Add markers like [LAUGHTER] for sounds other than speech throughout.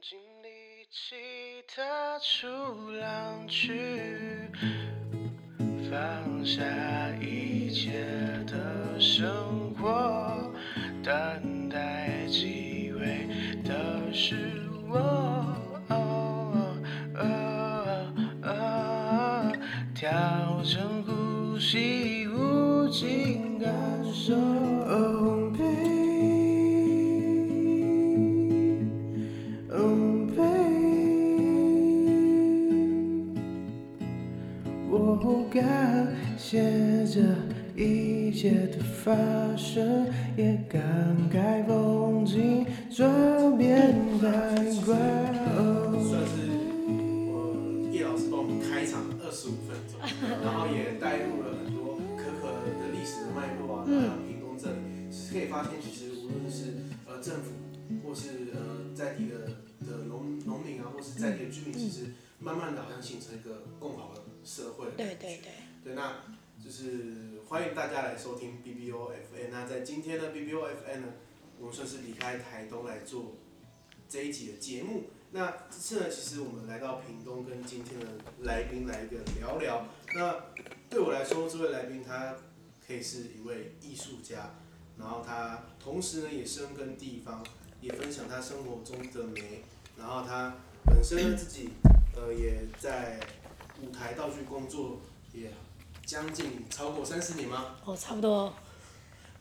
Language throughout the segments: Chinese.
尽力气踏出浪去，放下一切的生活，等待机会的是我。调整呼吸，无尽感受。感谢这一切的发生，也感慨风景转变太快。算是我叶老师帮我们开场二十五分钟，然后也带入了很多可可的历史的脉络啊，还有屏东这可以发现，其实无论是呃政府，或是呃在地的的农农民啊，或是在地的居民，其实慢慢的好像形成一个共好的社会。对对对。对，那就是欢迎大家来收听 BBOFN。那在今天的，BBOFN 呢，我们算是离开台东来做这一集的节目。那这次呢，其实我们来到屏东，跟今天的来宾来一个聊聊。那对我来说，这位来宾他可以是一位艺术家，然后他同时呢也深耕地方，也分享他生活中的美。然后他本身呢自己呃也在舞台道具工作，也。将近超过三十年吗？哦，差不多。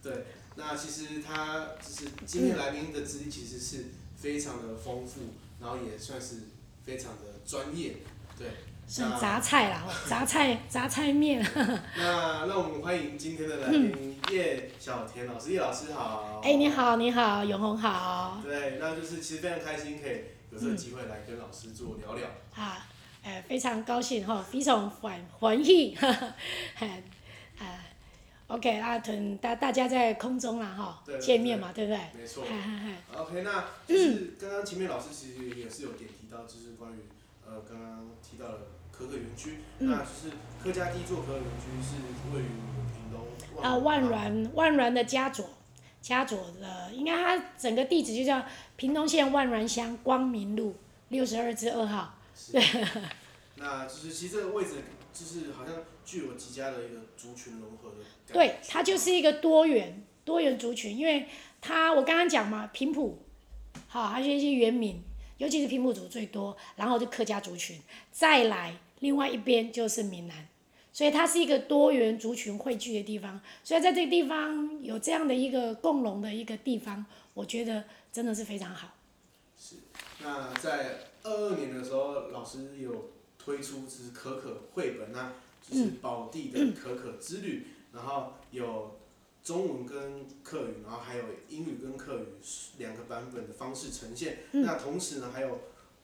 对，那其实他就是今天来宾的资历，其实是非常的丰富，然后也算是非常的专业，对。是杂菜啦，杂菜杂菜面。那 [LAUGHS] 让我们欢迎今天的来宾叶小田老师，叶老师好。哎，你好，你好，永红好。对，那就是其实非常开心可以有这个机会来跟老师做聊聊。好。呃，非常高兴哈，非常欢欢喜，[LAUGHS] 哈哈，啊，OK 啊，等大大家在空中啦哈，见面嘛，对不对？没错。OK，那就是刚刚前面老师其实也是有点提到，就是关于呃刚刚提到的可可园区，那就是客家地作可可园区是位于屏东。啊，万峦万峦的佳作，佳作的，应该它整个地址就叫屏东县万峦乡光明路六十二之二号。对，[LAUGHS] 那就是其实这个位置就是好像具有极佳的一个族群融合的。对，它就是一个多元多元族群，因为它我刚刚讲嘛，平埔，好，还有一些原民，尤其是平埔族最多，然后就客家族群，再来另外一边就是闽南，所以它是一个多元族群汇聚的地方，所以在这个地方有这样的一个共荣的一个地方，我觉得真的是非常好。是，那在。二二年的时候，老师有推出就是可可绘本，那就是宝地的可可之旅，然后有中文跟客语，然后还有英语跟客语两个版本的方式呈现。那同时呢，还有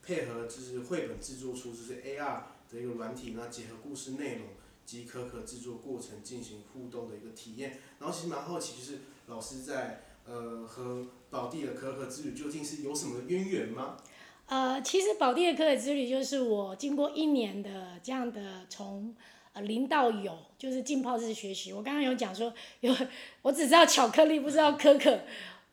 配合就是绘本制作出就是 AR 的一个软体，那结合故事内容及可可制作过程进行互动的一个体验。然后其实蛮好奇，就是老师在呃和宝地的可可之旅究竟是有什么渊源吗？呃，其实宝地的可可之旅就是我经过一年的这样的从呃零到有，就是浸泡式学习。我刚刚有讲说，有我只知道巧克力，不知道可可，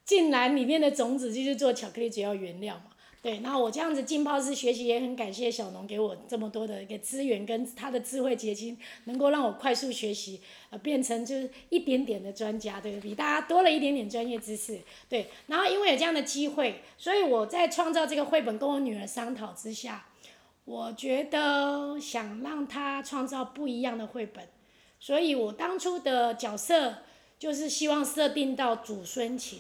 竟然里面的种子就是做巧克力主要原料嘛。对，然后我这样子浸泡式学习，也很感谢小农给我这么多的一个资源，跟他的智慧结晶，能够让我快速学习，呃，变成就是一点点的专家，对，比大家多了一点点专业知识，对。然后因为有这样的机会，所以我在创造这个绘本，跟我女儿商讨之下，我觉得想让她创造不一样的绘本，所以我当初的角色就是希望设定到祖孙情。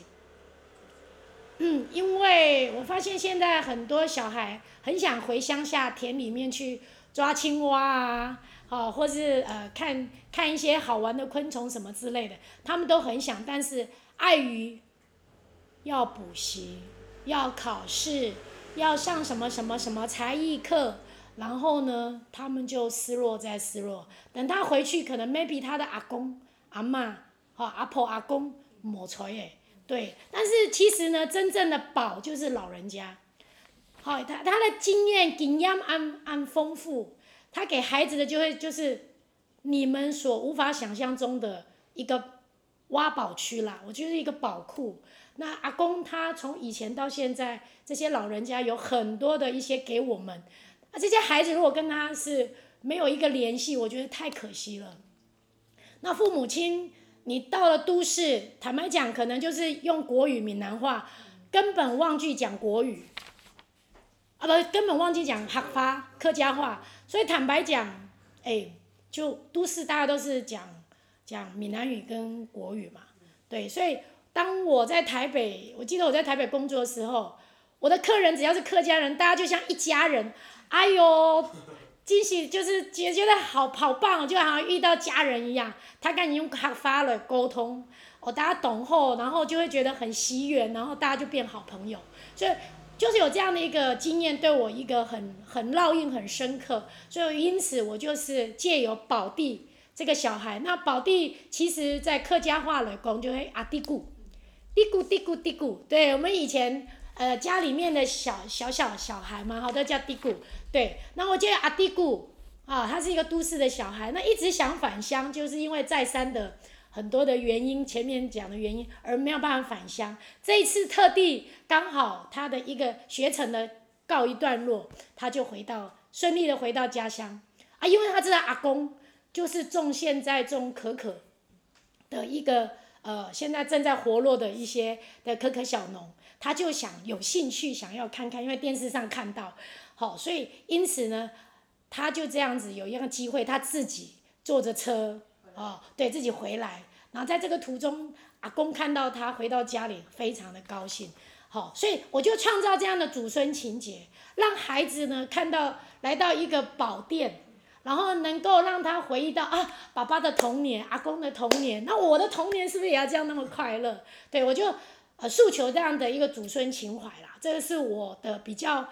嗯，因为我发现现在很多小孩很想回乡下田里面去抓青蛙啊，哦，或是呃看看一些好玩的昆虫什么之类的，他们都很想，但是碍于要补习、要考试、要上什么什么什么才艺课，然后呢，他们就失落再失落。等他回去，可能 maybe 他的阿公、阿嬷、哦阿婆、阿公没出来。对，但是其实呢，真正的宝就是老人家，好，他他的经验经验安安丰富，他给孩子的就会就是你们所无法想象中的一个挖宝区啦，我觉得一个宝库。那阿公他从以前到现在，这些老人家有很多的一些给我们，啊，这些孩子如果跟他是没有一个联系，我觉得太可惜了。那父母亲，你到了都市，坦白讲，可能就是用国语、闽南话，根本忘记讲国语，啊不，根本忘记讲客话、客家话，所以坦白讲，哎，就都市大家都是讲讲闽南语跟国语嘛，对，所以当我在台北，我记得我在台北工作的时候，我的客人只要是客家人，大家就像一家人，哎呦。惊喜就是觉觉得好好棒，就好像遇到家人一样。他跟你用客话来沟通，哦，大家懂后，然后就会觉得很喜悦，然后大家就变好朋友。所以就是有这样的一个经验，对我一个很 [LAUGHS] 很烙印很深刻。所以因此我就是借由宝弟这个小孩，那宝弟其实在客家话来讲就会阿弟姑，嘀咕嘀咕嘀咕。对，我们以前呃家里面的小小小小孩嘛，好都叫弟姑。对，那我叫阿弟姑，啊，他是一个都市的小孩，那一直想返乡，就是因为再三的很多的原因，前面讲的原因而没有办法返乡。这一次特地刚好他的一个学程的告一段落，他就回到顺利的回到家乡啊，因为他知道阿公就是种现在种可可的一个呃，现在正在活络的一些的可可小农，他就想有兴趣想要看看，因为电视上看到。好，所以因此呢，他就这样子有一个机会，他自己坐着车，哦，对自己回来，然后在这个途中，阿公看到他回到家里，非常的高兴。好，所以我就创造这样的祖孙情节，让孩子呢看到来到一个宝殿，然后能够让他回忆到啊，爸爸的童年，阿公的童年，那我的童年是不是也要这样那么快乐？对，我就呃诉求这样的一个祖孙情怀啦，这个是我的比较。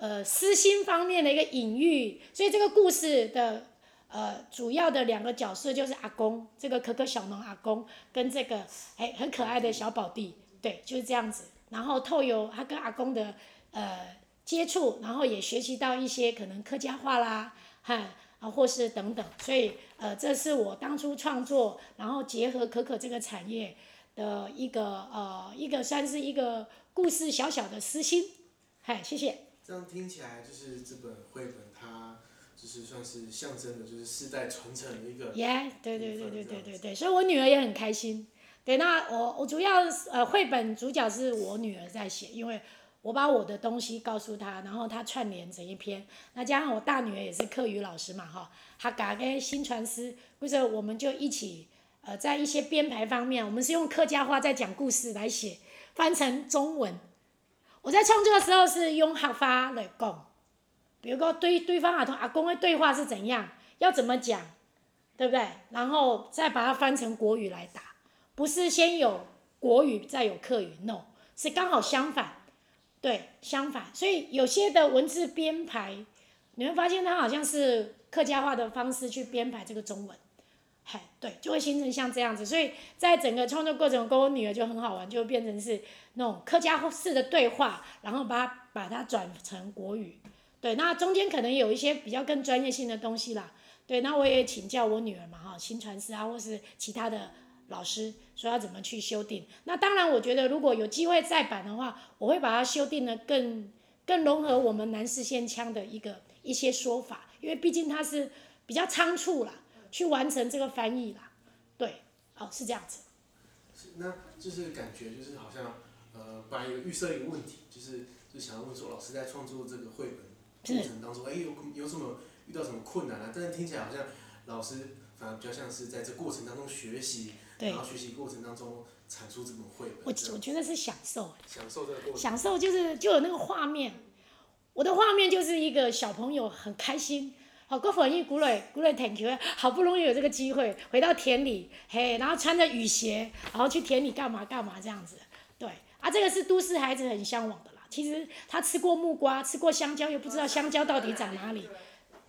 呃，私心方面的一个隐喻，所以这个故事的呃主要的两个角色就是阿公，这个可可小农阿公跟这个哎很可爱的小宝弟，对，就是这样子。然后透由他跟阿公的呃接触，然后也学习到一些可能客家话啦，哈啊或是等等。所以呃，这是我当初创作，然后结合可可这个产业的一个呃一个算是一个故事小小的私心，嗨，谢谢。这样听起来就是这本绘本，它就是算是象征的，就是世代传承的一个。耶对对对对对对对，所以我女儿也很开心。对，那我我主要呃绘本主角是我女儿在写，因为我把我的东西告诉她，然后她串联成一篇。那加上我大女儿也是课余老师嘛，哈，她嘎个新传师，或者我们就一起呃在一些编排方面，我们是用客家话在讲故事来写，翻成中文。我在创作的时候是用客话来讲，比如说对对方啊同阿公的对话是怎样，要怎么讲，对不对？然后再把它翻成国语来打，不是先有国语再有客语，no，是刚好相反，对，相反。所以有些的文字编排，你会发现它好像是客家话的方式去编排这个中文。嘿，对，就会形成像这样子，所以在整个创作过程，跟我女儿就很好玩，就变成是那种客家式的对话，然后把把它转成国语，对，那中间可能有一些比较更专业性的东西啦，对，那我也请教我女儿嘛，哈，新传师啊，或是其他的老师，说要怎么去修订。那当然，我觉得如果有机会再版的话，我会把它修订的更更融合我们南势线腔的一个一些说法，因为毕竟它是比较仓促啦。去完成这个翻译啦，对，哦，是这样子。是，那就是感觉就是好像，呃，本来有预设一个问题，就是就想要问说，老师在创作这个绘本过程当中，哎是，有有什么遇到什么困难啊？但是听起来好像老师反而比较像是在这过程当中学习，对然后学习过程当中产出这本绘本。我我觉得是享受。享受这个过程。享受就是就有那个画面，我的画面就是一个小朋友很开心。好，过反应鼓励鼓励挺球，好不容易有这个机会回到田里，嘿，然后穿着雨鞋，然后去田里干嘛干嘛这样子，对，啊，这个是都市孩子很向往的啦。其实他吃过木瓜，吃过香蕉，又不知道香蕉到底长哪里，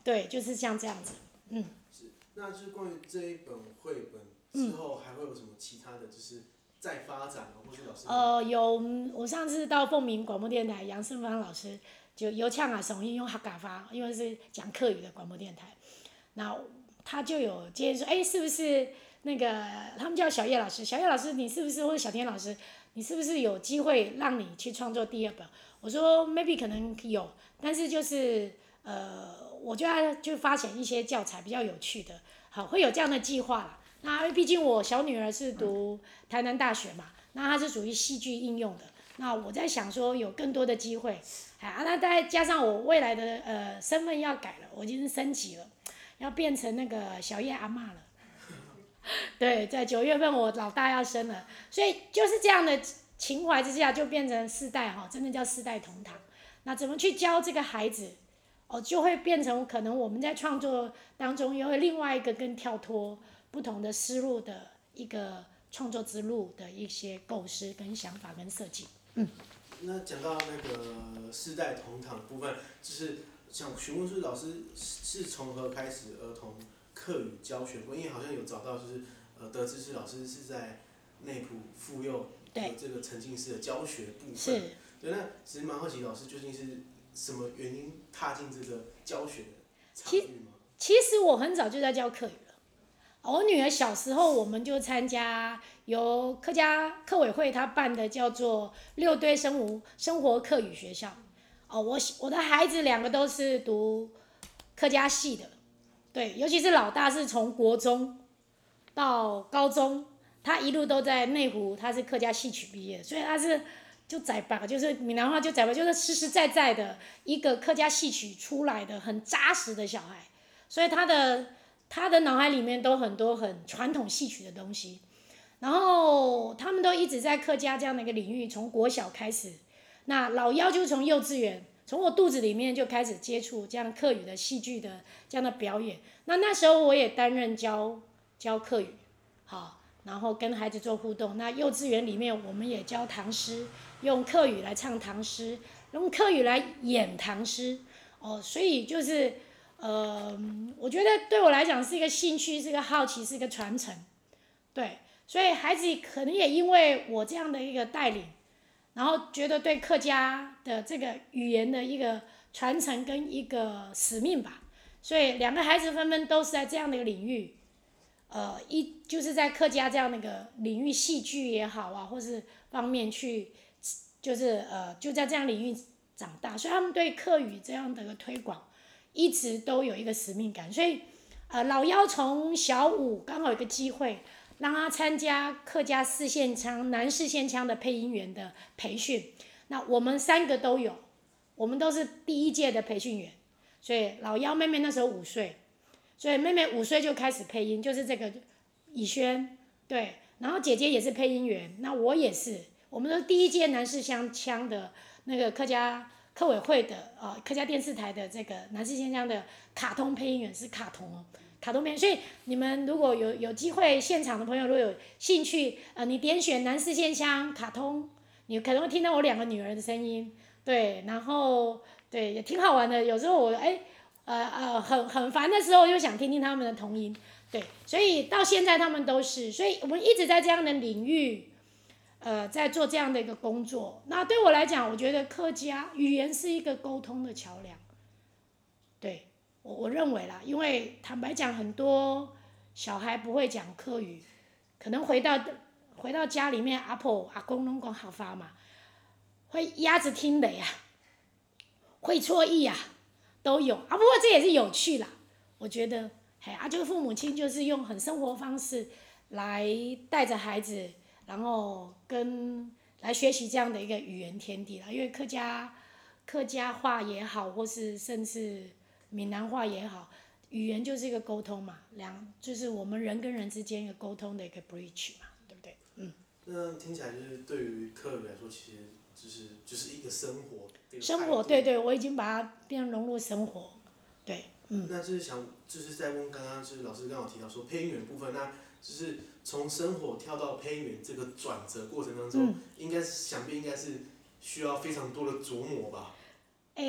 对，就是像这样子，嗯。是，那就是关于这一本绘本之后还会有什么其他的就是再发展，或是老师？呃，有，我上次到凤鸣广播电台，杨胜芳老师。就有唱啊，声音用客家话，因为是讲客语的广播电台，那他就有接说，哎，是不是那个他们叫小叶老师？小叶老师，你是不是或者小天老师？你是不是有机会让你去创作第二本？我说 maybe 可能有，但是就是呃，我就要就发现一些教材比较有趣的，好，会有这样的计划啦。那毕竟我小女儿是读台南大学嘛，那她是属于戏剧应用的。那我在想说有更多的机会，啊，那再加上我未来的呃身份要改了，我已经是升级了，要变成那个小叶阿妈了。[LAUGHS] 对，在九月份我老大要生了，所以就是这样的情怀之下，就变成四代哈，真的叫四代同堂。那怎么去教这个孩子，哦，就会变成可能我们在创作当中又会另外一个更跳脱不同的思路的一个创作之路的一些构思跟想法跟设计。嗯。那讲到那个世代同堂部分，就是想询问是老师是从何开始儿童课语教学？因为好像有找到，就是呃，得知是老师是在内埔妇幼的这个沉浸式的教学部分。是。对，那其实蛮好奇，老师究竟是什么原因踏进这个教学的场域吗？其实我很早就在教课语了。我女儿小时候，我们就参加由客家课委会他办的叫做六堆生活生活课语学校。哦，我我的孩子两个都是读客家系的。对，尤其是老大是从国中到高中，他一路都在内湖，他是客家戏曲毕业，所以他是就在吧，就是闽南话就在吧，就是实实在在的一个客家戏曲出来的很扎实的小孩，所以他的他的脑海里面都很多很传统戏曲的东西，然后他们都一直在客家这样的一个领域，从国小开始，那老幺就从幼稚园。从我肚子里面就开始接触这样客语的戏剧的这样的表演，那那时候我也担任教教客语，好，然后跟孩子做互动。那幼稚园里面我们也教唐诗，用客语来唱唐诗，用客语来演唐诗，哦，所以就是，呃，我觉得对我来讲是一个兴趣，是一个好奇，是一个传承，对，所以孩子可能也因为我这样的一个带领。然后觉得对客家的这个语言的一个传承跟一个使命吧，所以两个孩子纷纷都是在这样的一个领域，呃，一就是在客家这样的一个领域，戏剧也好啊，或是方面去，就是呃就在这样领域长大，所以他们对客语这样的一个推广，一直都有一个使命感，所以呃老幺从小五刚好有个机会。让他参加客家四线腔、南四线腔的配音员的培训，那我们三个都有，我们都是第一届的培训员，所以老幺妹妹那时候五岁，所以妹妹五岁就开始配音，就是这个以轩，对，然后姐姐也是配音员，那我也是，我们都是第一届南四线腔的那个客家客委会的啊、客家电视台的这个南四线腔的卡通配音员是卡通哦。卡通片，所以你们如果有有机会，现场的朋友如果有兴趣，呃，你点选南四线腔卡通，你可能会听到我两个女儿的声音，对，然后对也挺好玩的。有时候我哎，呃呃，很很烦的时候，又想听听他们的童音，对，所以到现在他们都是，所以我们一直在这样的领域，呃，在做这样的一个工作。那对我来讲，我觉得客家语言是一个沟通的桥梁，对。我我认为啦，因为坦白讲，很多小孩不会讲客语，可能回到回到家里面，阿婆阿公拢讲好发嘛，会鸭子听的呀，会错意啊，都有啊。不过这也是有趣啦，我觉得，嘿啊，就是父母亲就是用很生活方式来带着孩子，然后跟来学习这样的一个语言天地啦。因为客家客家话也好，或是甚至。闽南话也好，语言就是一个沟通嘛，两就是我们人跟人之间一个沟通的一个 bridge 嘛，对不对？嗯。那听起来就是对于客人来说，其实就是就是一个生活。生活，对对，我已经把它变融入生活，对，嗯。那就是想，就是在问刚刚就是老师刚好提到说配音员部分，那就是从生活跳到配音员这个转折过程当中，嗯、应该是想必应该是需要非常多的琢磨吧。诶、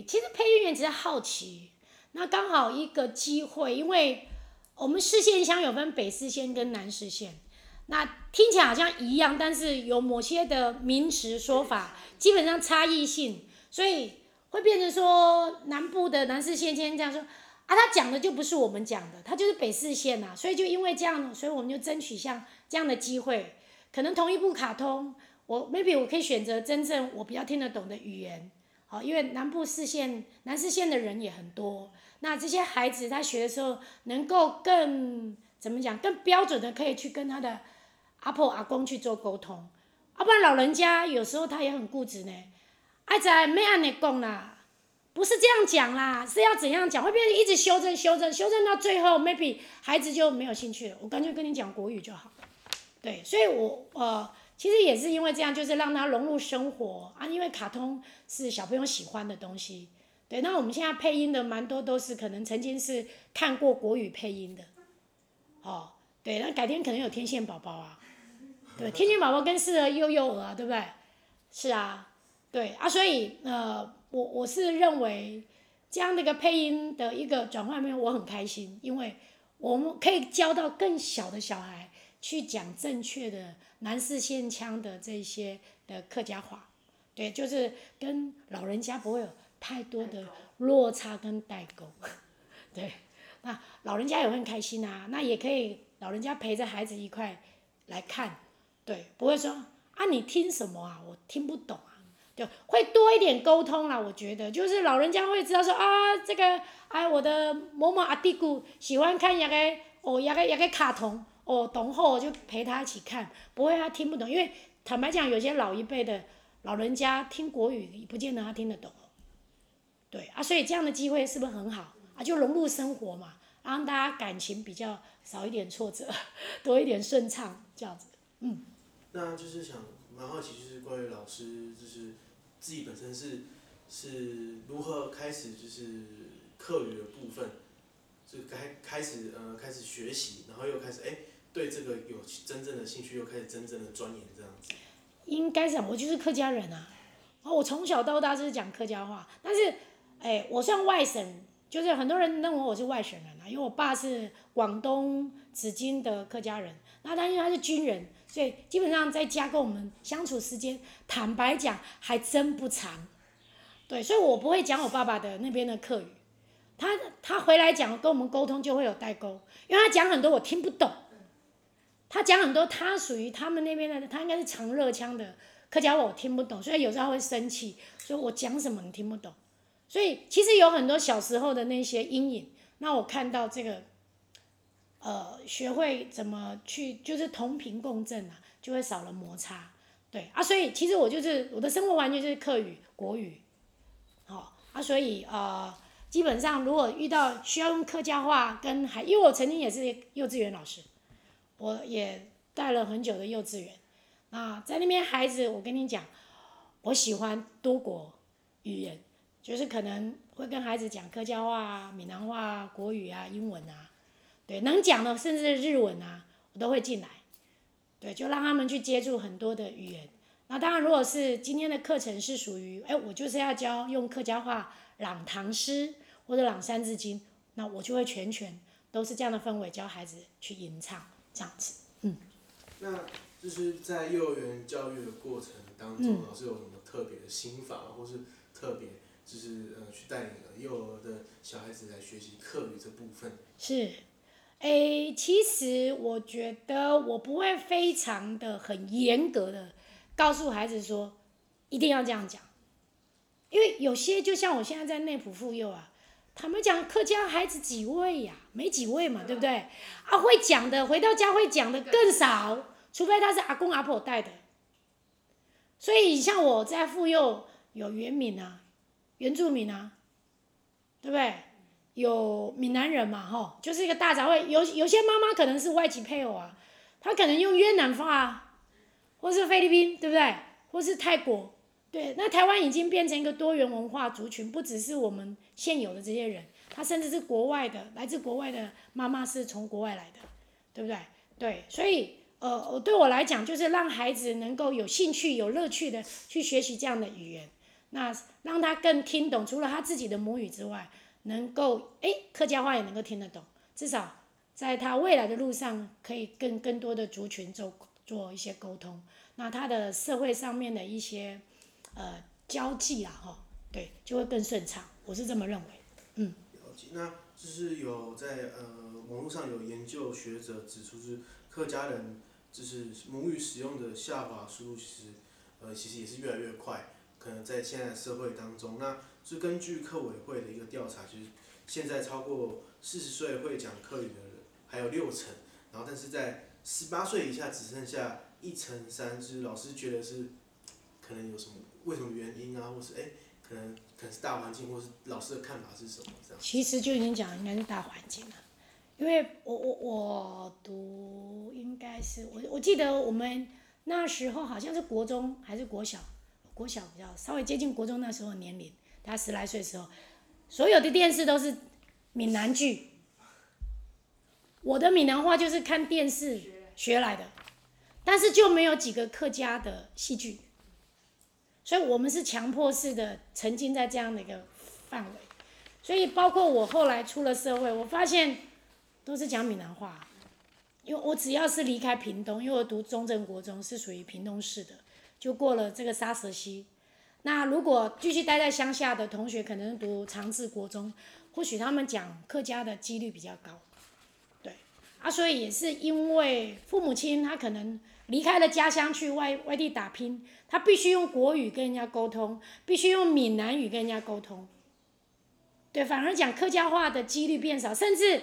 欸，其实配音员只是好奇，那刚好一个机会，因为我们四线乡有分北四线跟南四线，那听起来好像一样，但是有某些的名词说法基本上差异性，所以会变成说南部的南四线先这样说，啊，他讲的就不是我们讲的，他就是北四线呐，所以就因为这样，所以我们就争取像这样的机会，可能同一部卡通，我 maybe 我可以选择真正我比较听得懂的语言，好，因为南部四县南四线的人也很多，那这些孩子他学的时候能够更怎么讲，更标准的可以去跟他的阿婆阿公去做沟通，要不然老人家有时候他也很固执呢，爱在没按你讲啦，不是这样讲啦，是要怎样讲，会变成一直修正修正修正到最后 maybe 孩子就没有兴趣了，我干脆跟你讲国语就好，对，所以我呃。其实也是因为这样，就是让他融入生活啊。因为卡通是小朋友喜欢的东西，对。那我们现在配音的蛮多都是可能曾经是看过国语配音的，哦，对。那改天可能有天线宝宝啊，对，天线宝宝更适合幼幼儿，对不对？是啊，对啊，所以呃，我我是认为这样的一个配音的一个转换面，我很开心，因为我们可以教到更小的小孩去讲正确的。南四县腔的这些的客家话，对，就是跟老人家不会有太多的落差跟代沟，对，那老人家也会很开心啊，那也可以老人家陪着孩子一块来看，对，不会说啊你听什么啊，我听不懂，就会多一点沟通啦，我觉得就是老人家会知道说啊这个哎我的某某阿弟姑喜欢看一个哦一个一个卡通。哦，懂后我就陪他一起看，不会他听不懂，因为坦白讲，有些老一辈的老人家听国语，也不见得他听得懂。对啊，所以这样的机会是不是很好啊？就融入生活嘛，让大家感情比较少一点挫折，多一点顺畅，这样子。嗯。那就是想蛮好奇，就是关于老师，就是自己本身是是如何开始就是课余的部分，就开开始呃开始学习，然后又开始哎。对这个有真正的兴趣，又开始真正的钻研这样子。应该是，我就是客家人啊，我从小到大就是讲客家话，但是，哎，我算外省，就是很多人认为我是外省人啊，因为我爸是广东紫金的客家人，那他因为他是军人，所以基本上在家跟我们相处时间，坦白讲还真不长，对，所以我不会讲我爸爸的那边的客语，他他回来讲跟我们沟通就会有代沟，因为他讲很多我听不懂。他讲很多，他属于他们那边的，他应该是长乐腔的客家话，我听不懂，所以有时候会生气，所以我讲什么你听不懂，所以其实有很多小时候的那些阴影。那我看到这个，学会怎么去就是同频共振啊，就会少了摩擦，对啊，所以其实我就是我的生活完全就是客语国语，好、哦、啊，所以呃，基本上如果遇到需要用客家话跟孩，因为我曾经也是幼稚园老师。我也带了很久的幼稚园，啊，在那边孩子，我跟你讲，我喜欢多国语言，就是可能会跟孩子讲客家话啊、闽南话啊、国语啊、英文啊，对，能讲的甚至日文啊，我都会进来，对，就让他们去接触很多的语言。那当然，如果是今天的课程是属于，哎，我就是要教用客家话朗唐诗或者朗三字经，那我就会全权都是这样的氛围教孩子去吟唱。这样子，嗯，那就是在幼儿园教育的过程当中，老师有什么特别的心法，或是特别就是呃去带领幼儿的小孩子来学习课语这部分？是，诶、欸，其实我觉得我不会非常的很严格的告诉孩子说一定要这样讲，因为有些就像我现在在内埔妇幼啊。他们讲客家孩子几位呀？没几位嘛，对不对？啊，会讲的回到家会讲的更少，除非他是阿公阿婆带的。所以像我在妇幼有原民啊，原住民啊，对不对？有闽南人嘛，哈，就是一个大杂烩。有有些妈妈可能是外籍配偶啊，她可能用越南话啊，或是菲律宾，对不对？或是泰国。对，那台湾已经变成一个多元文化族群，不只是我们现有的这些人，他甚至是国外的，来自国外的妈妈是从国外来的，对不对？对，所以呃，对我来讲，就是让孩子能够有兴趣、有乐趣的去学习这样的语言，那让他更听懂，除了他自己的母语之外，能够诶客家话也能够听得懂，至少在他未来的路上可以跟更多的族群做做一些沟通，那他的社会上面的一些。呃，交际啊，哈，对，就会更顺畅，我是这么认为，嗯。那就是有在呃网络上有研究学者指出，是客家人就是母语使用的下滑速度其实呃，其实也是越来越快。可能在现在社会当中，那是根据客委会的一个调查，就是现在超过四十岁会讲客语的人还有六成，然后但是在十八岁以下只剩下一成三，就是老师觉得是可能有什么为什么原因啊，或是哎，可能可能是大环境，或是老师的看法是什么这样？其实就已经讲应该是大环境了，因为我我我读应该是我我记得我们那时候好像是国中还是国小。国小比较稍微接近国中那时候的年龄，他十来岁的时候，所有的电视都是闽南剧。我的闽南话就是看电视学来的，但是就没有几个客家的戏剧，所以我们是强迫式的沉浸在这样的一个范围。所以包括我后来出了社会，我发现都是讲闽南话，因为我只要是离开屏东，因为我读中正国中是属于屏东市的。就过了这个沙蛇溪，那如果继续待在乡下的同学，可能读长治国中，或许他们讲客家的几率比较高，对，啊，所以也是因为父母亲他可能离开了家乡去外外地打拼，他必须用国语跟人家沟通，必须用闽南语跟人家沟通，对，反而讲客家话的几率变少，甚至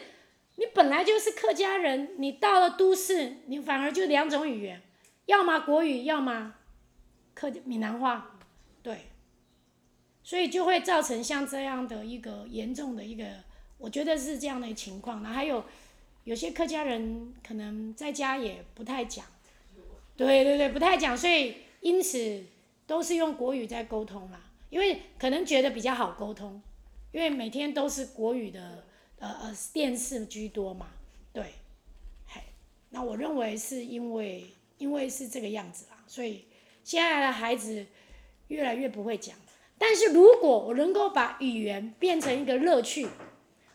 你本来就是客家人，你到了都市，你反而就两种语言，要么国语，要么。客闽南话，对，所以就会造成像这样的一个严重的一个，我觉得是这样的情况。那还有有些客家人可能在家也不太讲，对对对，不太讲，所以因此都是用国语在沟通啦，因为可能觉得比较好沟通，因为每天都是国语的呃呃电视居多嘛，对，嘿，那我认为是因为因为是这个样子啦，所以。现在的孩子越来越不会讲，但是如果我能够把语言变成一个乐趣，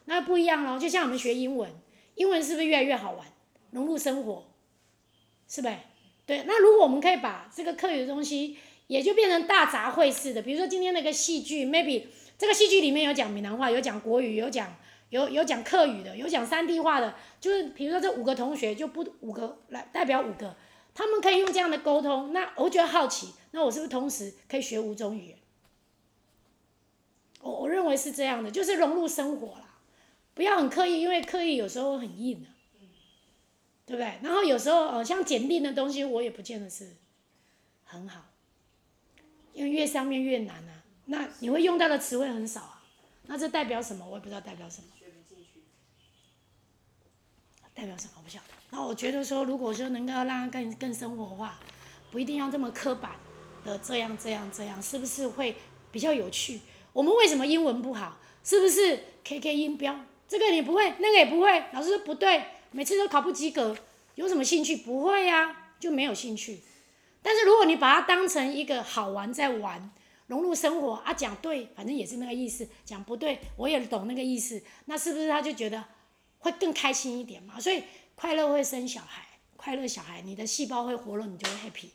那不一样了。就像我们学英文，英文是不是越来越好玩，融入生活，是呗？对。那如果我们可以把这个课语的东西，也就变成大杂烩似的，比如说今天那个戏剧，maybe 这个戏剧里面有讲闽南话，有讲国语，有讲有有讲客语的，有讲三地话的，就是比如说这五个同学就不五个来代表五个。他们可以用这样的沟通，那我觉得好奇，那我是不是同时可以学五种语言？我我认为是这样的，就是融入生活啦，不要很刻意，因为刻意有时候很硬的，对不对？然后有时候呃，像简历的东西，我也不见得是很好，因为越上面越难啊，那你会用到的词汇很少啊，那这代表什么？我也不知道代表什么。代表什么？我不晓得。那我觉得说，如果说能够让它更更生活化，不一定要这么刻板的这样这样这样，是不是会比较有趣？我们为什么英文不好？是不是 KK 音标？这个你不会，那个也不会，老师说不对，每次都考不及格，有什么兴趣？不会呀、啊，就没有兴趣。但是如果你把它当成一个好玩在玩，融入生活啊，讲对，反正也是那个意思；讲不对，我也懂那个意思，那是不是他就觉得？会更开心一点嘛？所以快乐会生小孩，快乐小孩，你的细胞会活络，你就会 happy，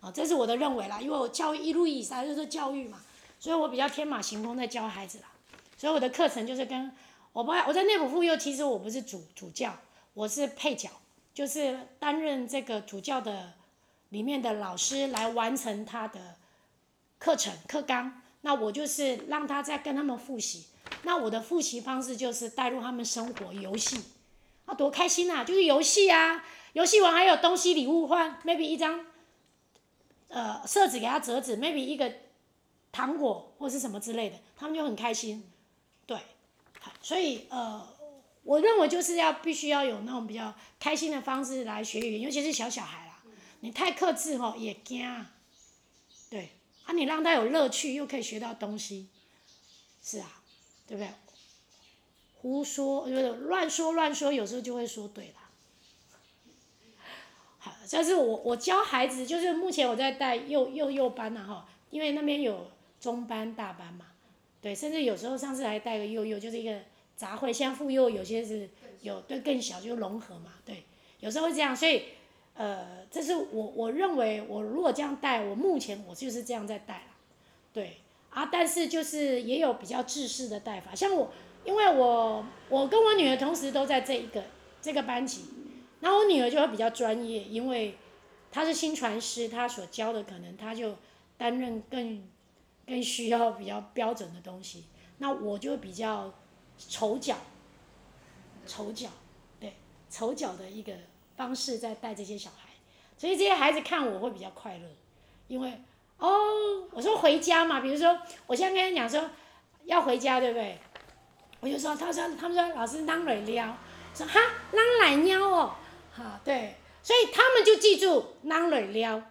啊，这是我的认为啦。因为我教育一路以来就是教育嘛，所以我比较天马行空在教孩子啦。所以我的课程就是跟我不我在内埔妇幼，其实我不是主主教，我是配角，就是担任这个主教的里面的老师来完成他的课程课纲。那我就是让他再跟他们复习。那我的复习方式就是带入他们生活游戏，啊，多开心啊！就是游戏啊，游戏完还有东西礼物换，maybe 一张，呃，色纸给他折纸，maybe 一个糖果或是什么之类的，他们就很开心。对，所以呃，我认为就是要必须要有那种比较开心的方式来学语言，尤其是小小孩啦，你太克制吼也惊。啊，啊，你让他有乐趣，又可以学到东西，是啊。对不对？胡说就是乱说乱说，有时候就会说对了。好，这是我我教孩子，就是目前我在带幼幼幼班呐哈，因为那边有中班大班嘛，对，甚至有时候上次还带个幼幼，就是一个杂烩，像妇幼有些是有对更小就融合嘛，对，有时候会这样，所以呃，这是我我认为我如果这样带，我目前我就是这样在带了，对。啊，但是就是也有比较制式的带法，像我，因为我我跟我女儿同时都在这一个这个班级，那我女儿就会比较专业，因为她是新传师，她所教的可能她就担任更更需要比较标准的东西，那我就比较丑角，丑角，对，丑角的一个方式在带这些小孩，所以这些孩子看我会比较快乐，因为哦，我说回家嘛，比如说我现在跟他讲说要回家，对不对？我就说，他说他们说老师啷来了，说哈啷来尿哦，哈对，所以他们就记住啷来了，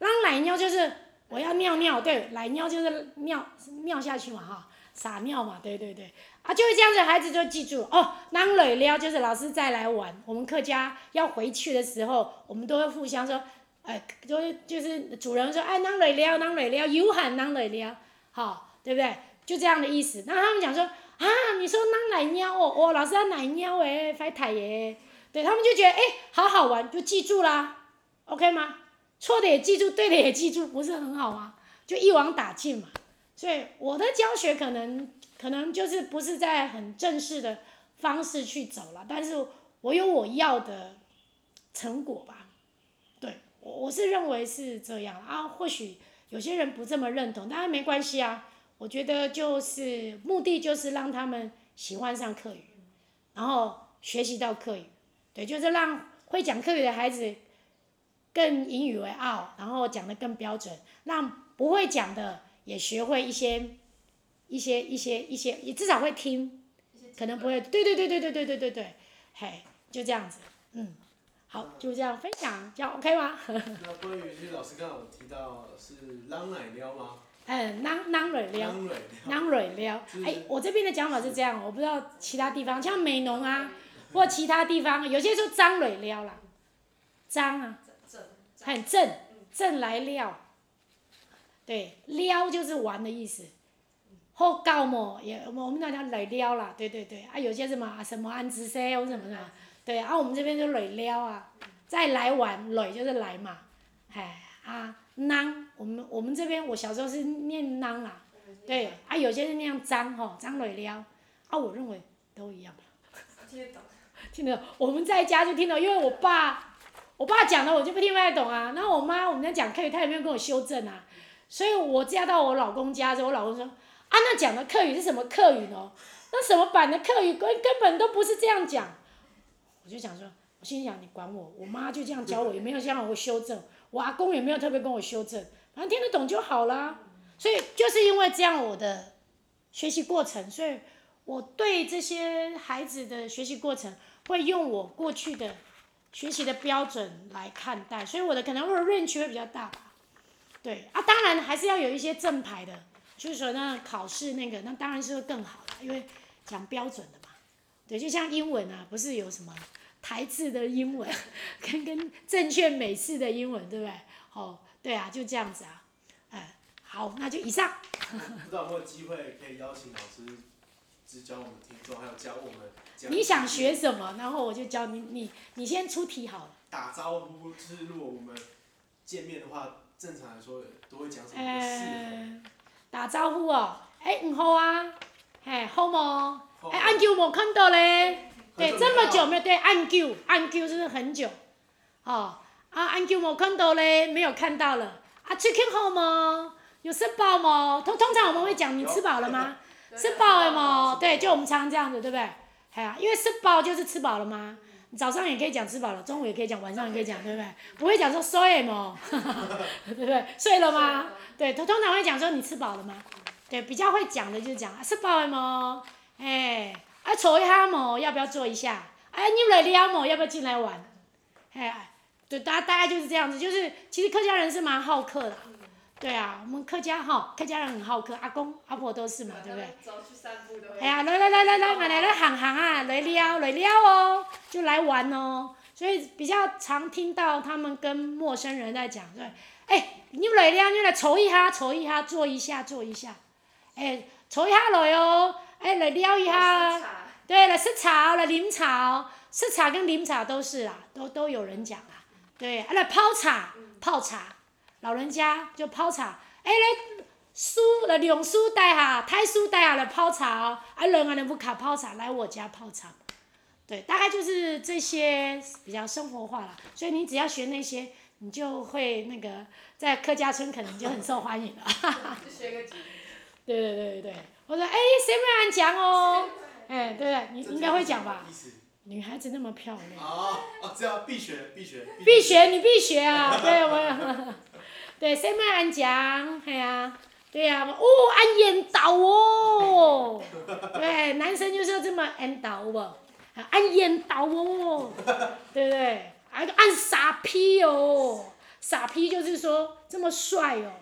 啷来尿就是我要尿尿，对，来尿就是尿尿下去嘛哈，撒尿嘛，对对对，啊就是这样子，孩子就记住哦，啷来了就是老师再来玩，我们客家要回去的时候，我们都会互相说，哎，就就是主人说哎啷来了啷来了，有喊啷来了，好，对不对？就这样的意思，那他们讲说。啊，你说那奶尿哦，哦，老师要奶尿诶，发台耶，对他们就觉得诶，好好玩，就记住啦，OK 吗？错的也记住，对的也记住，不是很好吗？就一网打尽嘛。所以我的教学可能可能就是不是在很正式的方式去走了，但是我有我要的成果吧。对，我我是认为是这样啊，或许有些人不这么认同，当然没关系啊。我觉得就是目的就是让他们喜欢上课语，然后学习到课语，对，就是让会讲课语的孩子更引以为傲，然后讲得更标准，让不会讲的也学会一些一些一些一些，也至少会听，可能不会，对对对对对对对对对，嘿，就这样子，嗯，好，就这样分享，这样 OK 吗？[LAUGHS] 那关于就是老师刚刚有提到是啷奶撩吗？嗯，啷啷蕊了，啷蕊了，哎，我这边的讲法是这样，我不知道其他地方，像美浓啊，或其他地方，有些说张蕊撩啦，张啊，很正，正来了，对，撩就是玩的意思，好高么，也我们那叫累了啦，对对对，啊有些什么什么安之塞或什么什么，对，啊我们这边就累了啊，再来玩，累就是来嘛，哎啊。啷，我们我们这边我小时候是念啷啦，对，啊有些是念张吼，张磊了，啊我认为都一样。听得懂。[LAUGHS] 听得懂，我们在家就听得懂，因为我爸，我爸讲的我就不听不太懂啊，然后我妈我们在讲客语，她也没有跟我修正啊，所以我嫁到我老公家之后，我老公说，啊那讲的客语是什么客语呢？那什么版的客语根根本都不是这样讲，我就想说，我心想你管我，我妈就这样教我，也没有想让我修正。我阿公也没有特别跟我修正，反正听得懂就好了。所以就是因为这样，我的学习过程，所以我对这些孩子的学习过程会用我过去的学习的标准来看待，所以我的可能会 range 会比较大。对啊，当然还是要有一些正牌的，就是说那考试那个，那当然是会更好了，因为讲标准的嘛。对，就像英文啊，不是有什么？台字的英文，跟跟正确美式的英文，对不对？哦，对啊，就这样子啊，哎，好，那就以上。[LAUGHS] 不知道有没有机会可以邀请老师只教我们听众，还有教我们。你想学什么，然后我就教你，你你先出题好了。打招呼，就是如果我们见面的话，正常来说都会讲什么？呃，打招呼哦，哎，你好啊，嘿，好么？哎，按久没看到嘞。对，这么久没有对，按久按久就是很久，哦，啊按久没看到嘞，没有看到了，啊吃饱好吗？有吃饱吗？通通常我们会讲你吃饱了吗？吃饱了吗？对，就我们常常这样子，对不对？哎呀，因为吃饱就是吃饱了吗？早上也可以讲吃饱了，中午也可以讲，晚上也可以讲，对不对？不会讲说睡吗？[LAUGHS] 对不对？睡了吗？对，通通常会讲说你吃饱了吗？对，比较会讲的就是讲吃饱了吗？哎。啊，坐一下嘛，要不要坐一下？哎，你来了嘛，要不要进来玩？哎，对，大大概就是这样子，就是其实客家人是蛮好客的，对啊，我们客家哈，客家人很好客，阿公阿婆都是嘛，对不对？走去散步都会。哎呀，来来来来来，来来行行啊，来撩来撩哦，就来玩哦，所以比较常听到他们跟陌生人在讲，对，哎，你来了，你来坐一下，坐一下，坐一下，坐一下，哎，坐一下来哦。哎，来聊一下，对，来吃茶，来饮茶，吃茶跟饮茶都是啦，都都有人讲啊，对，啊来泡茶，泡茶，老人家就泡茶，哎来书来两书带下，太书带下来泡茶哦，啊人啊人不卡泡茶，来我家泡茶，对，大概就是这些比较生活化啦，所以你只要学那些，你就会那个在客家村可能就很受欢迎了。学个几 [LAUGHS] 对对对对。我说哎，谁没按讲哦？哎，对对，你应该会讲吧？女孩子那么漂亮。哦哦，这样必学必学。必学，你必学啊！对我，[LAUGHS] 对，谁没按讲？哎呀，对呀，哦，按烟刀哦。对，男生就是要这么按刀不？按烟刀哦，对不对？还按傻批哦，傻批就是说这么帅哦。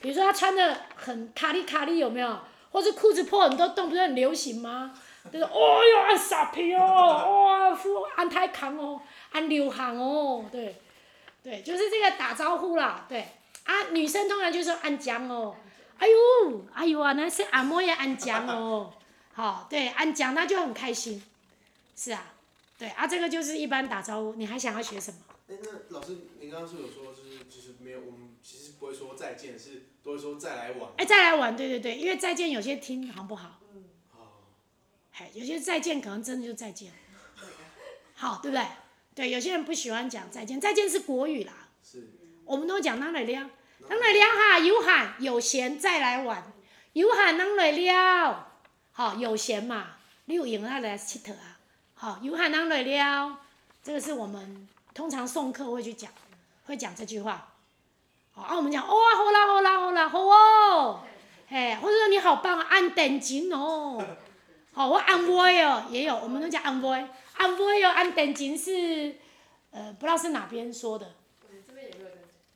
比如说他穿的很卡里卡里有没有？或者裤子破很多洞，不是很流行吗？就是哦哟，按傻皮哦，哇，富按太康哦，按流行哦，对，对，就是这个打招呼啦，对。啊，女生通常就是按江哦，哎呦，哎呦啊，那是按摩也按江哦，[LAUGHS] 好，对，按江那就很开心，是啊，对啊，这个就是一般打招呼，你还想要学什么？哎，那老师，您刚刚是有说，就是其实没有，我们其实不会说再见，是都会说再来玩。哎，再来玩，对对对，因为再见有些听好不好？嗯。哎，有些再见可能真的就再见。好，对不对？对，有些人不喜欢讲再见，再见是国语啦。是。我们都讲哪来了？哪来了哈？有闲有闲再来玩，有闲哪来了？好，有闲嘛，你有闲那来佚佗啊。好，有闲哪来了？这个是我们通常送客会去讲，会讲这句话。好，啊，我们讲哦，好啦好啦好啦好哦，嘿，或者说你好棒，按等级哦。好，我按威哦，也有，我们都讲按威，按威哦，按等金是，呃，不知道是哪边说的。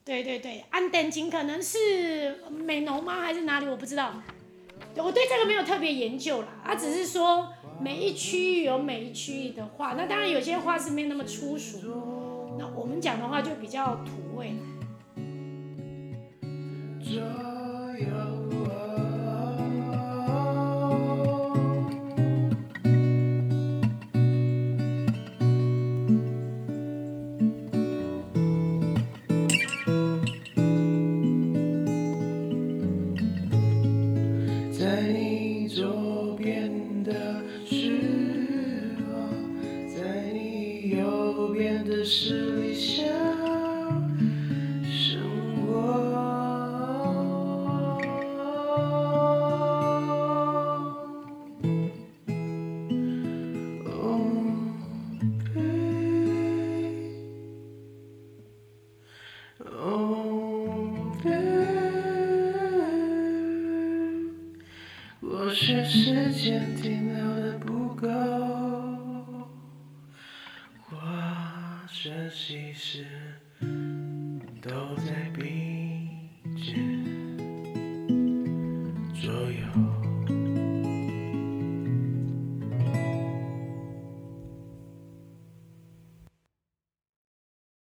对对对，安等金可能是美浓吗？还是哪里？我不知道。我对这个没有特别研究啦，他只是说每一区域有每一区域的话，那当然有些话是没那么粗俗，那我们讲的话就比较土味。Yeah.